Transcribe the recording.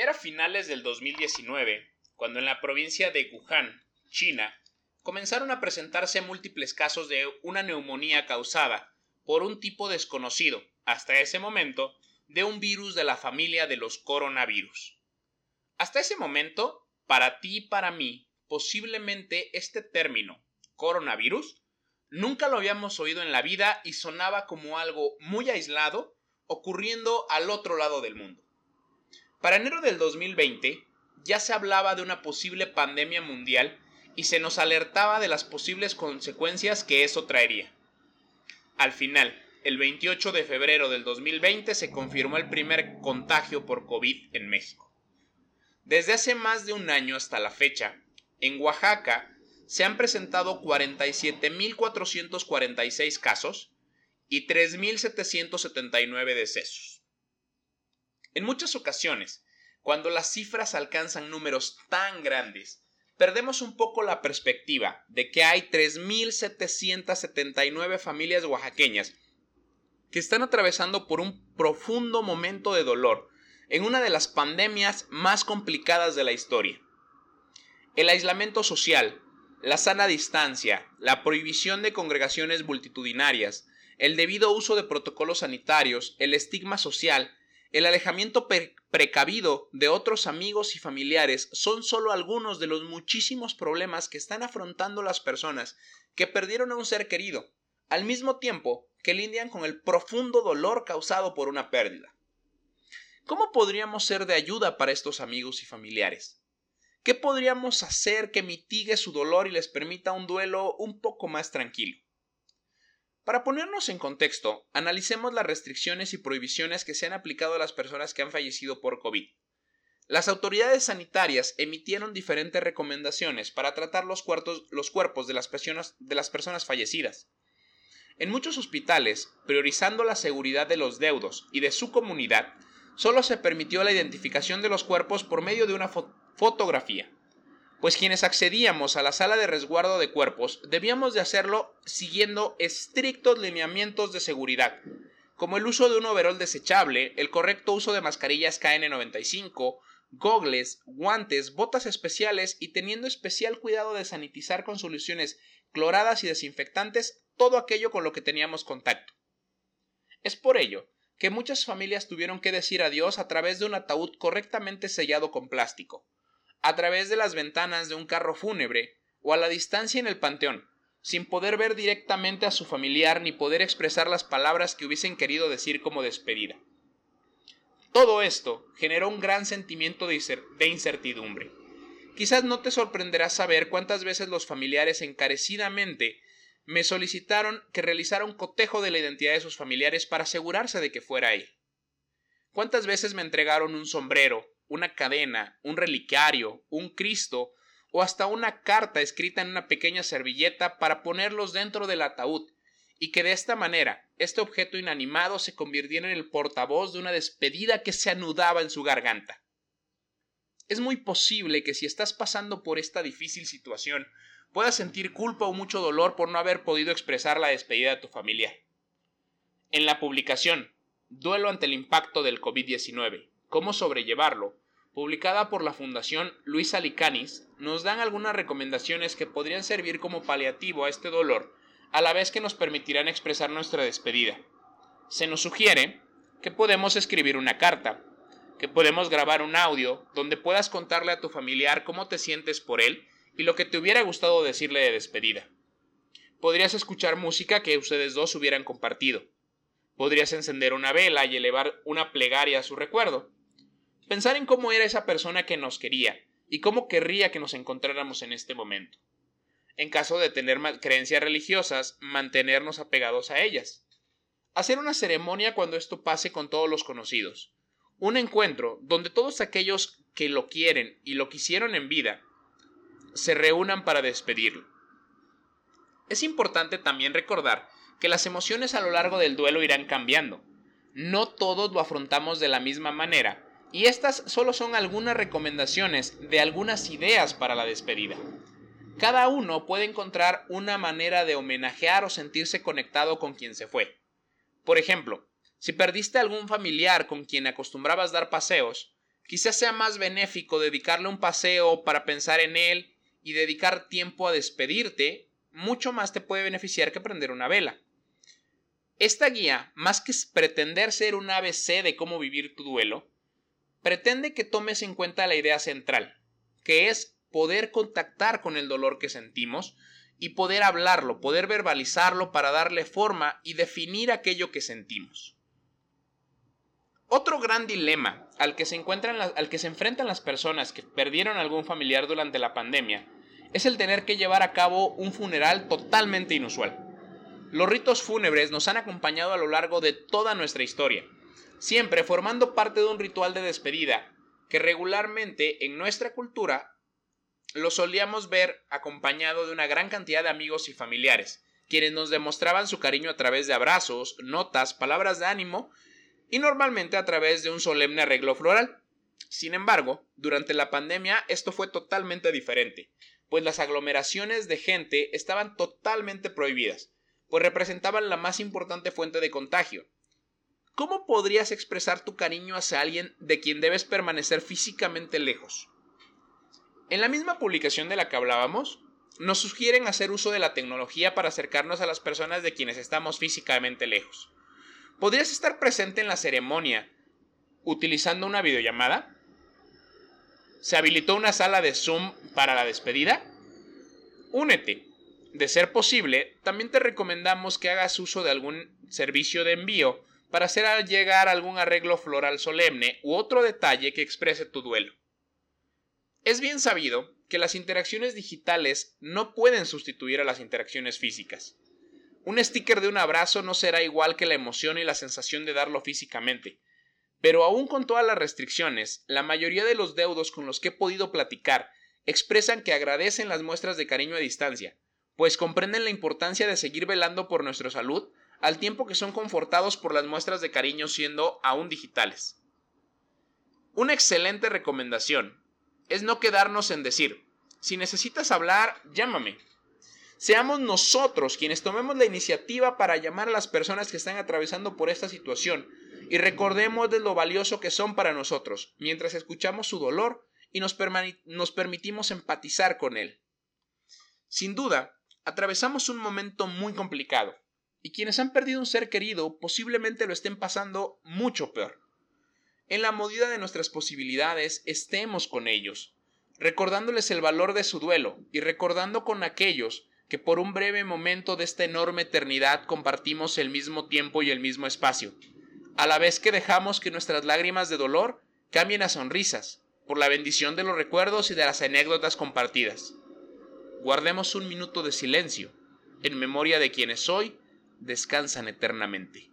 Era finales del 2019 cuando en la provincia de Wuhan, China, comenzaron a presentarse múltiples casos de una neumonía causada por un tipo desconocido, hasta ese momento, de un virus de la familia de los coronavirus. Hasta ese momento, para ti y para mí, posiblemente este término, coronavirus, nunca lo habíamos oído en la vida y sonaba como algo muy aislado ocurriendo al otro lado del mundo. Para enero del 2020 ya se hablaba de una posible pandemia mundial y se nos alertaba de las posibles consecuencias que eso traería. Al final, el 28 de febrero del 2020 se confirmó el primer contagio por COVID en México. Desde hace más de un año hasta la fecha, en Oaxaca se han presentado 47.446 casos y 3.779 decesos. En muchas ocasiones, cuando las cifras alcanzan números tan grandes, perdemos un poco la perspectiva de que hay 3.779 familias oaxaqueñas que están atravesando por un profundo momento de dolor en una de las pandemias más complicadas de la historia. El aislamiento social, la sana distancia, la prohibición de congregaciones multitudinarias, el debido uso de protocolos sanitarios, el estigma social, el alejamiento precavido de otros amigos y familiares son solo algunos de los muchísimos problemas que están afrontando las personas que perdieron a un ser querido, al mismo tiempo que lidian con el profundo dolor causado por una pérdida. ¿Cómo podríamos ser de ayuda para estos amigos y familiares? ¿Qué podríamos hacer que mitigue su dolor y les permita un duelo un poco más tranquilo? Para ponernos en contexto, analicemos las restricciones y prohibiciones que se han aplicado a las personas que han fallecido por COVID. Las autoridades sanitarias emitieron diferentes recomendaciones para tratar los, cuerpos de las personas fallecidas. En muchos hospitales, priorizando la seguridad de los deudos y de su comunidad, solo se permitió la identificación de los cuerpos por medio de una fotografía pues quienes accedíamos a la sala de resguardo de cuerpos debíamos de hacerlo siguiendo estrictos lineamientos de seguridad, como el uso de un overol desechable, el correcto uso de mascarillas KN95, gogles, guantes, botas especiales y teniendo especial cuidado de sanitizar con soluciones cloradas y desinfectantes todo aquello con lo que teníamos contacto. Es por ello que muchas familias tuvieron que decir adiós a través de un ataúd correctamente sellado con plástico, a través de las ventanas de un carro fúnebre o a la distancia en el panteón, sin poder ver directamente a su familiar ni poder expresar las palabras que hubiesen querido decir como despedida. Todo esto generó un gran sentimiento de incertidumbre. Quizás no te sorprenderá saber cuántas veces los familiares encarecidamente me solicitaron que realizara un cotejo de la identidad de sus familiares para asegurarse de que fuera él. ¿Cuántas veces me entregaron un sombrero, una cadena, un relicario, un Cristo o hasta una carta escrita en una pequeña servilleta para ponerlos dentro del ataúd y que de esta manera este objeto inanimado se convirtiera en el portavoz de una despedida que se anudaba en su garganta. Es muy posible que si estás pasando por esta difícil situación puedas sentir culpa o mucho dolor por no haber podido expresar la despedida de tu familia. En la publicación Duelo ante el impacto del COVID-19 Cómo sobrellevarlo, publicada por la Fundación Luis Alicanis, nos dan algunas recomendaciones que podrían servir como paliativo a este dolor, a la vez que nos permitirán expresar nuestra despedida. Se nos sugiere que podemos escribir una carta, que podemos grabar un audio donde puedas contarle a tu familiar cómo te sientes por él y lo que te hubiera gustado decirle de despedida. Podrías escuchar música que ustedes dos hubieran compartido. Podrías encender una vela y elevar una plegaria a su recuerdo. Pensar en cómo era esa persona que nos quería y cómo querría que nos encontráramos en este momento. En caso de tener creencias religiosas, mantenernos apegados a ellas. Hacer una ceremonia cuando esto pase con todos los conocidos. Un encuentro donde todos aquellos que lo quieren y lo quisieron en vida se reúnan para despedirlo. Es importante también recordar que las emociones a lo largo del duelo irán cambiando. No todos lo afrontamos de la misma manera y estas solo son algunas recomendaciones de algunas ideas para la despedida. Cada uno puede encontrar una manera de homenajear o sentirse conectado con quien se fue. Por ejemplo, si perdiste algún familiar con quien acostumbrabas dar paseos, Quizás sea más benéfico dedicarle un paseo para pensar en él y dedicar tiempo a despedirte, mucho más te puede beneficiar que prender una vela. Esta guía, más que pretender ser un ABC de cómo vivir tu duelo, pretende que tomes en cuenta la idea central, que es poder contactar con el dolor que sentimos y poder hablarlo, poder verbalizarlo para darle forma y definir aquello que sentimos. Otro gran dilema al que se, encuentran, al que se enfrentan las personas que perdieron algún familiar durante la pandemia es el tener que llevar a cabo un funeral totalmente inusual. Los ritos fúnebres nos han acompañado a lo largo de toda nuestra historia, siempre formando parte de un ritual de despedida que regularmente en nuestra cultura lo solíamos ver acompañado de una gran cantidad de amigos y familiares, quienes nos demostraban su cariño a través de abrazos, notas, palabras de ánimo y normalmente a través de un solemne arreglo floral. Sin embargo, durante la pandemia esto fue totalmente diferente, pues las aglomeraciones de gente estaban totalmente prohibidas, pues representaban la más importante fuente de contagio. ¿Cómo podrías expresar tu cariño hacia alguien de quien debes permanecer físicamente lejos? En la misma publicación de la que hablábamos, nos sugieren hacer uso de la tecnología para acercarnos a las personas de quienes estamos físicamente lejos. ¿Podrías estar presente en la ceremonia utilizando una videollamada? ¿Se habilitó una sala de Zoom para la despedida? Únete. De ser posible, también te recomendamos que hagas uso de algún servicio de envío para hacer llegar algún arreglo floral solemne u otro detalle que exprese tu duelo. Es bien sabido que las interacciones digitales no pueden sustituir a las interacciones físicas. Un sticker de un abrazo no será igual que la emoción y la sensación de darlo físicamente. Pero aún con todas las restricciones, la mayoría de los deudos con los que he podido platicar expresan que agradecen las muestras de cariño a distancia, pues comprenden la importancia de seguir velando por nuestra salud al tiempo que son confortados por las muestras de cariño siendo aún digitales. Una excelente recomendación es no quedarnos en decir, si necesitas hablar, llámame. Seamos nosotros quienes tomemos la iniciativa para llamar a las personas que están atravesando por esta situación y recordemos de lo valioso que son para nosotros mientras escuchamos su dolor y nos, nos permitimos empatizar con él. Sin duda, atravesamos un momento muy complicado y quienes han perdido un ser querido posiblemente lo estén pasando mucho peor en la medida de nuestras posibilidades, estemos con ellos, recordándoles el valor de su duelo y recordando con aquellos que por un breve momento de esta enorme eternidad compartimos el mismo tiempo y el mismo espacio, a la vez que dejamos que nuestras lágrimas de dolor cambien a sonrisas, por la bendición de los recuerdos y de las anécdotas compartidas. Guardemos un minuto de silencio, en memoria de quienes hoy descansan eternamente.